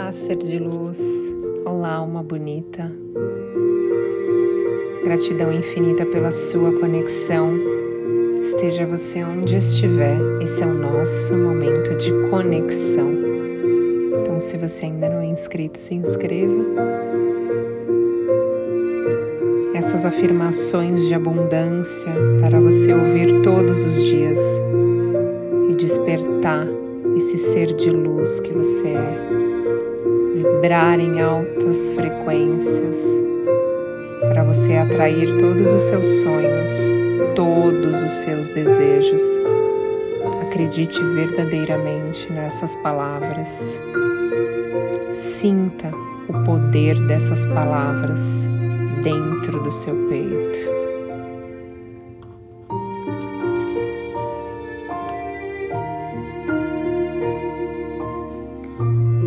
Olá, ser de luz. Olá, alma bonita. Gratidão infinita pela sua conexão. Esteja você onde estiver, esse é o nosso momento de conexão. Então, se você ainda não é inscrito, se inscreva. Essas afirmações de abundância para você ouvir todos os dias e despertar esse ser de luz que você é, vibrar em altas frequências para você atrair todos os seus sonhos, todos os seus desejos. Acredite verdadeiramente nessas palavras. Sinta o poder dessas palavras dentro do seu peito.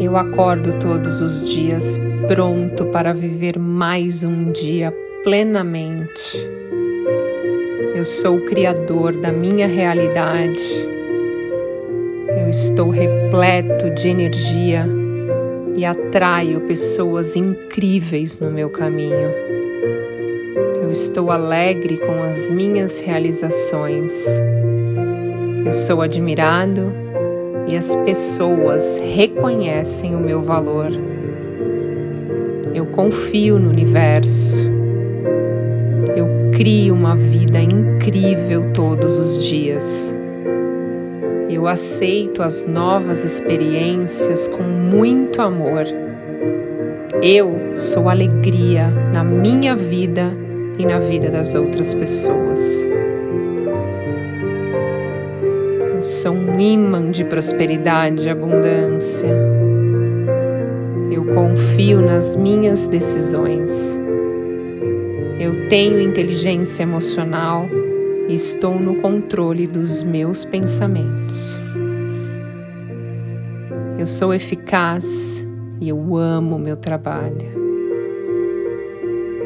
Eu acordo todos os dias pronto para viver mais um dia plenamente. Eu sou o criador da minha realidade. Eu estou repleto de energia e atraio pessoas incríveis no meu caminho. Eu estou alegre com as minhas realizações. Eu sou admirado e as pessoas reconhecem o meu valor. Eu confio no universo. Eu crio uma vida incrível todos os dias. Eu aceito as novas experiências com muito amor. Eu sou alegria na minha vida e na vida das outras pessoas. Sou um imã de prosperidade e abundância. Eu confio nas minhas decisões. Eu tenho inteligência emocional e estou no controle dos meus pensamentos. Eu sou eficaz e eu amo meu trabalho.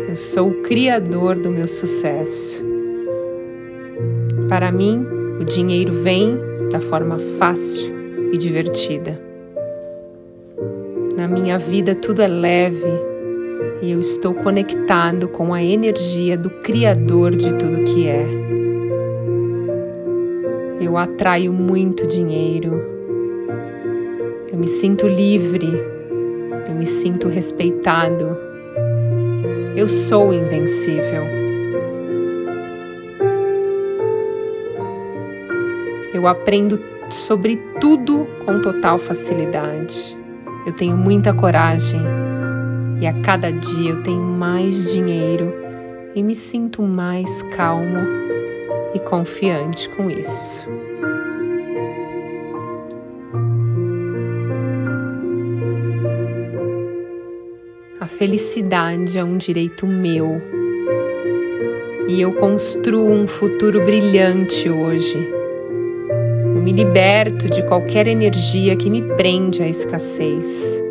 Eu sou o criador do meu sucesso. Para mim, o dinheiro vem da forma fácil e divertida. Na minha vida tudo é leve e eu estou conectado com a energia do Criador de tudo que é. Eu atraio muito dinheiro. Eu me sinto livre. Eu me sinto respeitado. Eu sou invencível. Eu aprendo sobre tudo com total facilidade. Eu tenho muita coragem e a cada dia eu tenho mais dinheiro e me sinto mais calmo e confiante com isso. A felicidade é um direito meu e eu construo um futuro brilhante hoje me liberto de qualquer energia que me prende à escassez.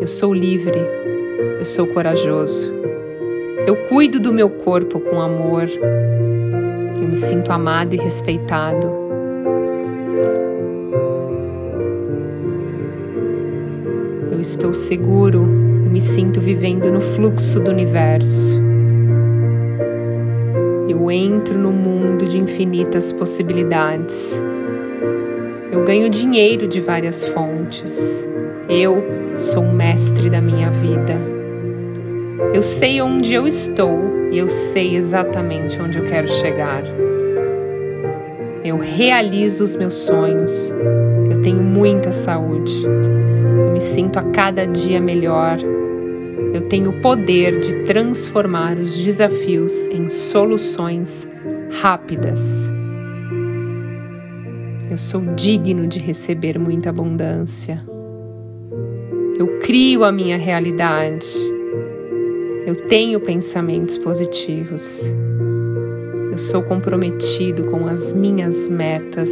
Eu sou livre, eu sou corajoso. Eu cuido do meu corpo com amor. Eu me sinto amado e respeitado. Eu estou seguro e me sinto vivendo no fluxo do universo. Eu entro no mundo de infinitas possibilidades. Eu ganho dinheiro de várias fontes. Eu sou o mestre da minha vida. Eu sei onde eu estou e eu sei exatamente onde eu quero chegar. Eu realizo os meus sonhos. Eu tenho muita saúde. Eu me sinto a cada dia melhor eu tenho o poder de transformar os desafios em soluções rápidas. Eu sou digno de receber muita abundância. Eu crio a minha realidade. Eu tenho pensamentos positivos. Eu sou comprometido com as minhas metas.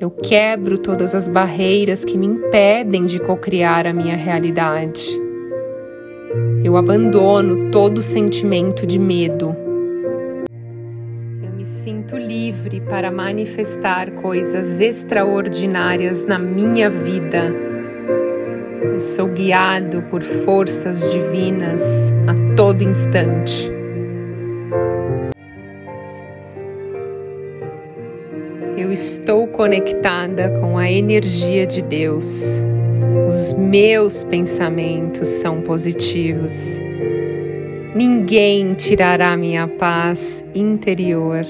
Eu quebro todas as barreiras que me impedem de cocriar a minha realidade. Eu abandono todo sentimento de medo. Eu me sinto livre para manifestar coisas extraordinárias na minha vida. Eu sou guiado por forças divinas a todo instante. Eu estou conectada com a energia de Deus. Os meus pensamentos são positivos. Ninguém tirará minha paz interior.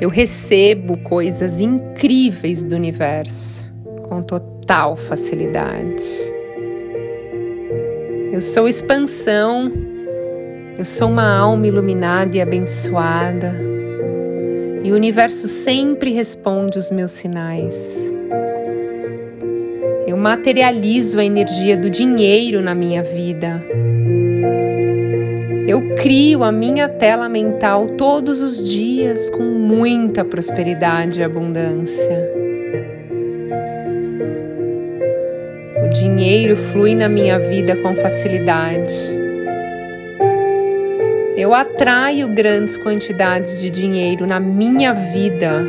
Eu recebo coisas incríveis do universo com total facilidade. Eu sou expansão, eu sou uma alma iluminada e abençoada, e o universo sempre responde os meus sinais. Eu materializo a energia do dinheiro na minha vida. Eu crio a minha tela mental todos os dias com muita prosperidade e abundância. O dinheiro flui na minha vida com facilidade. Eu atraio grandes quantidades de dinheiro na minha vida.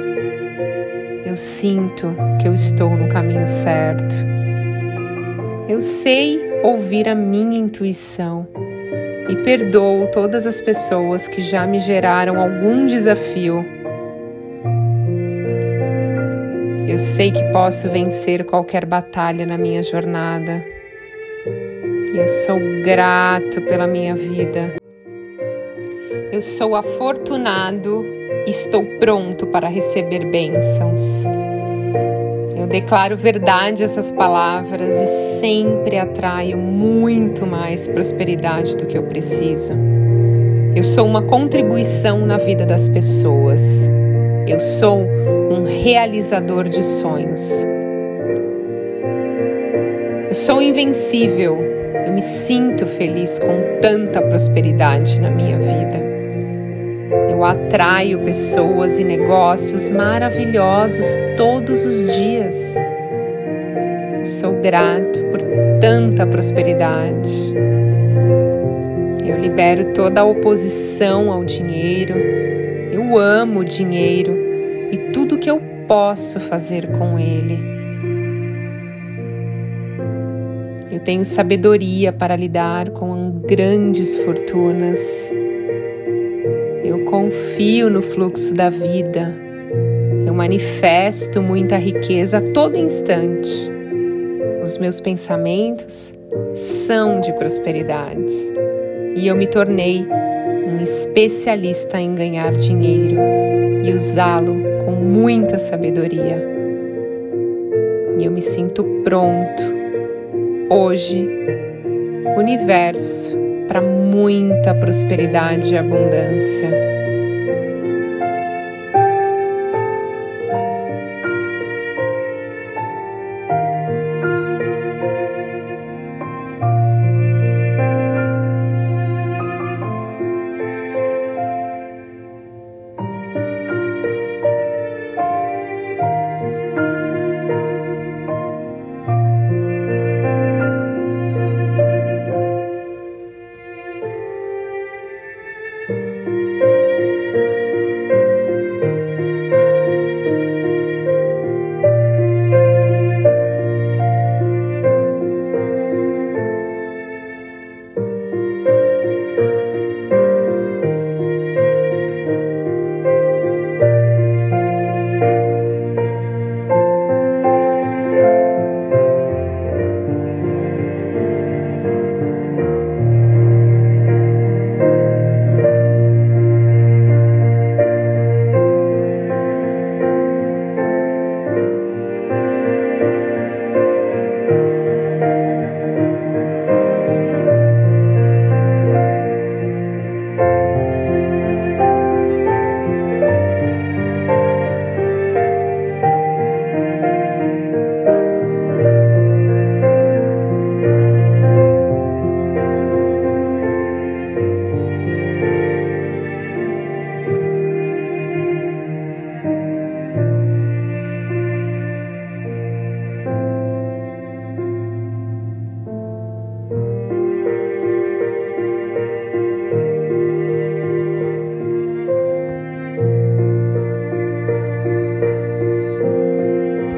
Eu sinto que eu estou no caminho certo. Eu sei ouvir a minha intuição e perdoo todas as pessoas que já me geraram algum desafio. Eu sei que posso vencer qualquer batalha na minha jornada. Eu sou grato pela minha vida. Eu sou afortunado e estou pronto para receber bênçãos. Eu declaro verdade essas palavras e sempre atraio muito mais prosperidade do que eu preciso. Eu sou uma contribuição na vida das pessoas. Eu sou um realizador de sonhos. Eu sou invencível. Eu me sinto feliz com tanta prosperidade na minha vida. Eu atraio pessoas e negócios maravilhosos todos os dias. Sou grato por tanta prosperidade. Eu libero toda a oposição ao dinheiro. Eu amo o dinheiro e tudo que eu posso fazer com ele. Eu tenho sabedoria para lidar com grandes fortunas confio no fluxo da vida. Eu manifesto muita riqueza a todo instante. Os meus pensamentos são de prosperidade e eu me tornei um especialista em ganhar dinheiro e usá-lo com muita sabedoria. E eu me sinto pronto hoje, universo, para muita prosperidade e abundância.